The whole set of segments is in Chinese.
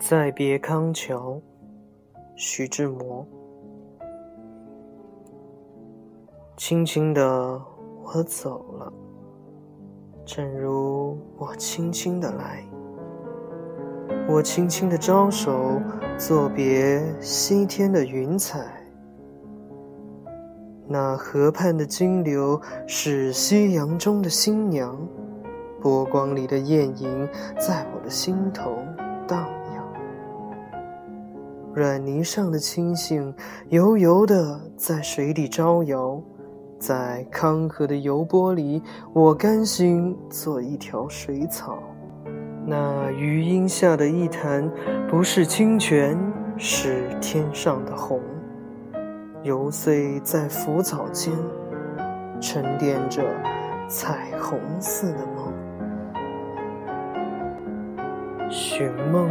再别康桥，徐志摩。轻轻的，我走了，正如我轻轻的来。我轻轻的招手，作别西天的云彩。那河畔的金柳是夕阳中的新娘，波光里的艳影在我的心头荡漾。软泥上的青荇油油的在水里招摇，在康河的油波里，我甘心做一条水草。那余荫下的一潭，不是清泉，是天上的虹，游碎在浮藻间，沉淀着彩虹似的梦。寻梦，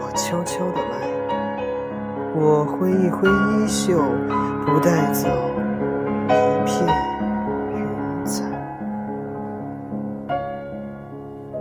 我悄悄的来。我挥一挥衣袖，不带走一片。